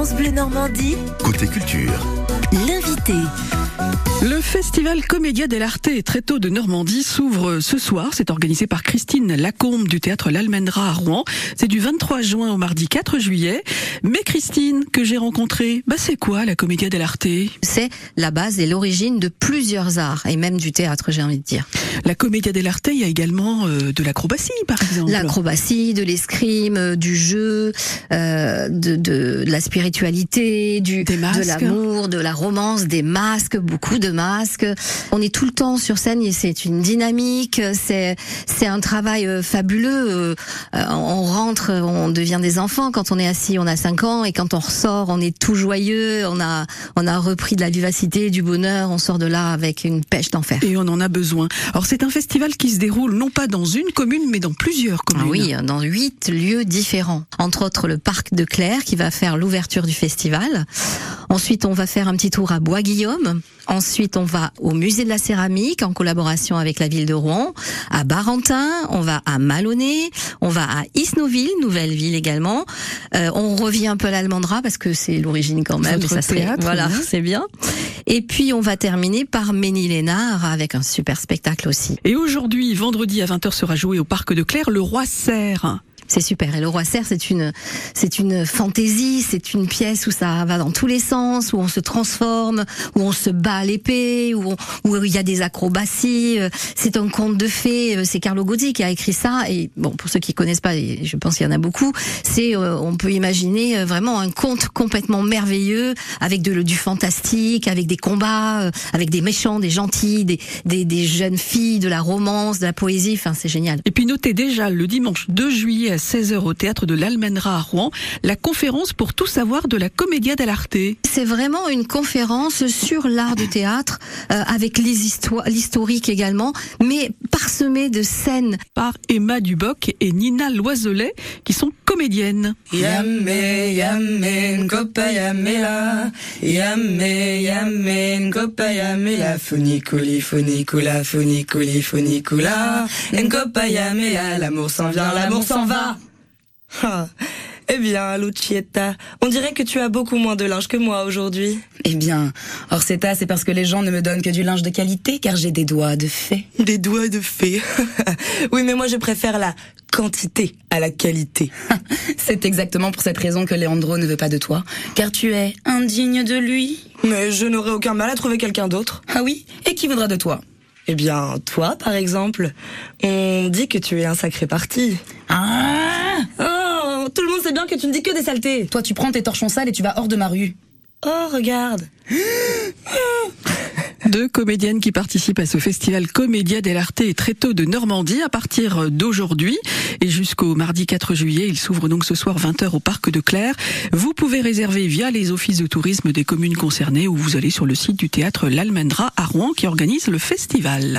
France Bleu Normandie, Côté culture, l'invité. Le festival Comédia dell'Arte très tôt de Normandie s'ouvre ce soir. C'est organisé par Christine Lacombe du théâtre L'Almendra à Rouen. C'est du 23 juin au mardi 4 juillet. Mais Christine, que j'ai rencontrée, bah c'est quoi la Comédia dell'Arte? C'est la base et l'origine de plusieurs arts, et même du théâtre, j'ai envie de dire. La Comédia dell'Arte, il y a également euh, de l'acrobatie, par exemple. L'acrobatie, de l'escrime, euh, du jeu, euh, de, de, la spiritualité, du, Des masques. de l'amour, de la romance, des masques, beaucoup de masques. On est tout le temps sur scène et c'est une dynamique, c'est c'est un travail euh, fabuleux. Euh, on rentre, on devient des enfants quand on est assis, on a 5 ans et quand on ressort, on est tout joyeux, on a on a repris de la vivacité, du bonheur, on sort de là avec une pêche d'enfer. Et on en a besoin. Alors c'est un festival qui se déroule non pas dans une commune, mais dans plusieurs communes. Ah oui, dans huit lieux différents. Entre autres, le parc de Claire qui va faire l'ouverture du festival. Ensuite, on va faire un petit tour à Bois-Guillaume. Ensuite, on va au musée de la céramique en collaboration avec la ville de Rouen. À Barentin, on va à Malonnet, on va à Isnoville, nouvelle ville également. Euh, on revient un peu à l'Almendra parce que c'est l'origine quand même. Et ça serait- théâtre, voilà, oui. c'est bien. Et puis, on va terminer par Ménil-Lénard avec un super spectacle aussi. Et aujourd'hui, vendredi à 20h sera joué au parc de Claire le Roi Serre. C'est super. Et le roi serre, c'est une, c'est une fantaisie, c'est une pièce où ça va dans tous les sens, où on se transforme, où on se bat à l'épée, où, où il y a des acrobaties. Euh, C'est un conte de fées. Euh, C'est Carlo Gozzi qui a écrit ça. Et bon, pour ceux qui connaissent pas, et je pense qu'il y en a beaucoup, c'est, euh, on peut imaginer vraiment un conte complètement merveilleux, avec de, du fantastique, avec des combats, avec des méchants, des gentils, des, des, des jeunes filles, de la romance, de la poésie. Enfin, c'est génial. Et puis notez déjà le dimanche 2 juillet 16h au théâtre de l'Almenra à Rouen, la conférence pour tout savoir de la Commedia dell'Arte. C'est vraiment une conférence sur l'art du théâtre, euh, avec l'historique également, mais parsemée de scènes. par Emma Duboc et Nina Loiselet, qui sont comédiennes. L'amour s'en vient, l'amour s'en va. Eh bien, Lucietta, on dirait que tu as beaucoup moins de linge que moi aujourd'hui. Eh bien, Orsetta, c'est parce que les gens ne me donnent que du linge de qualité, car j'ai des doigts de fée. Des doigts de fée. oui, mais moi je préfère la quantité à la qualité. C'est exactement pour cette raison que Leandro ne veut pas de toi, car tu es indigne de lui. Mais je n'aurais aucun mal à trouver quelqu'un d'autre. Ah oui? Et qui voudra de toi? Eh bien, toi, par exemple, on dit que tu es un sacré parti. Ah Oh, sait bien que tu ne dis que des saletés. Toi, tu prends tes torchons sales et tu vas hors de ma rue. Oh, regarde. Deux comédiennes qui participent à ce festival Commedia dell'Arte et très tôt de Normandie à partir d'aujourd'hui et jusqu'au mardi 4 juillet. Il s'ouvre donc ce soir 20h au parc de Claire. Vous pouvez réserver via les offices de tourisme des communes concernées ou vous allez sur le site du théâtre L'Almendra à Rouen qui organise le festival.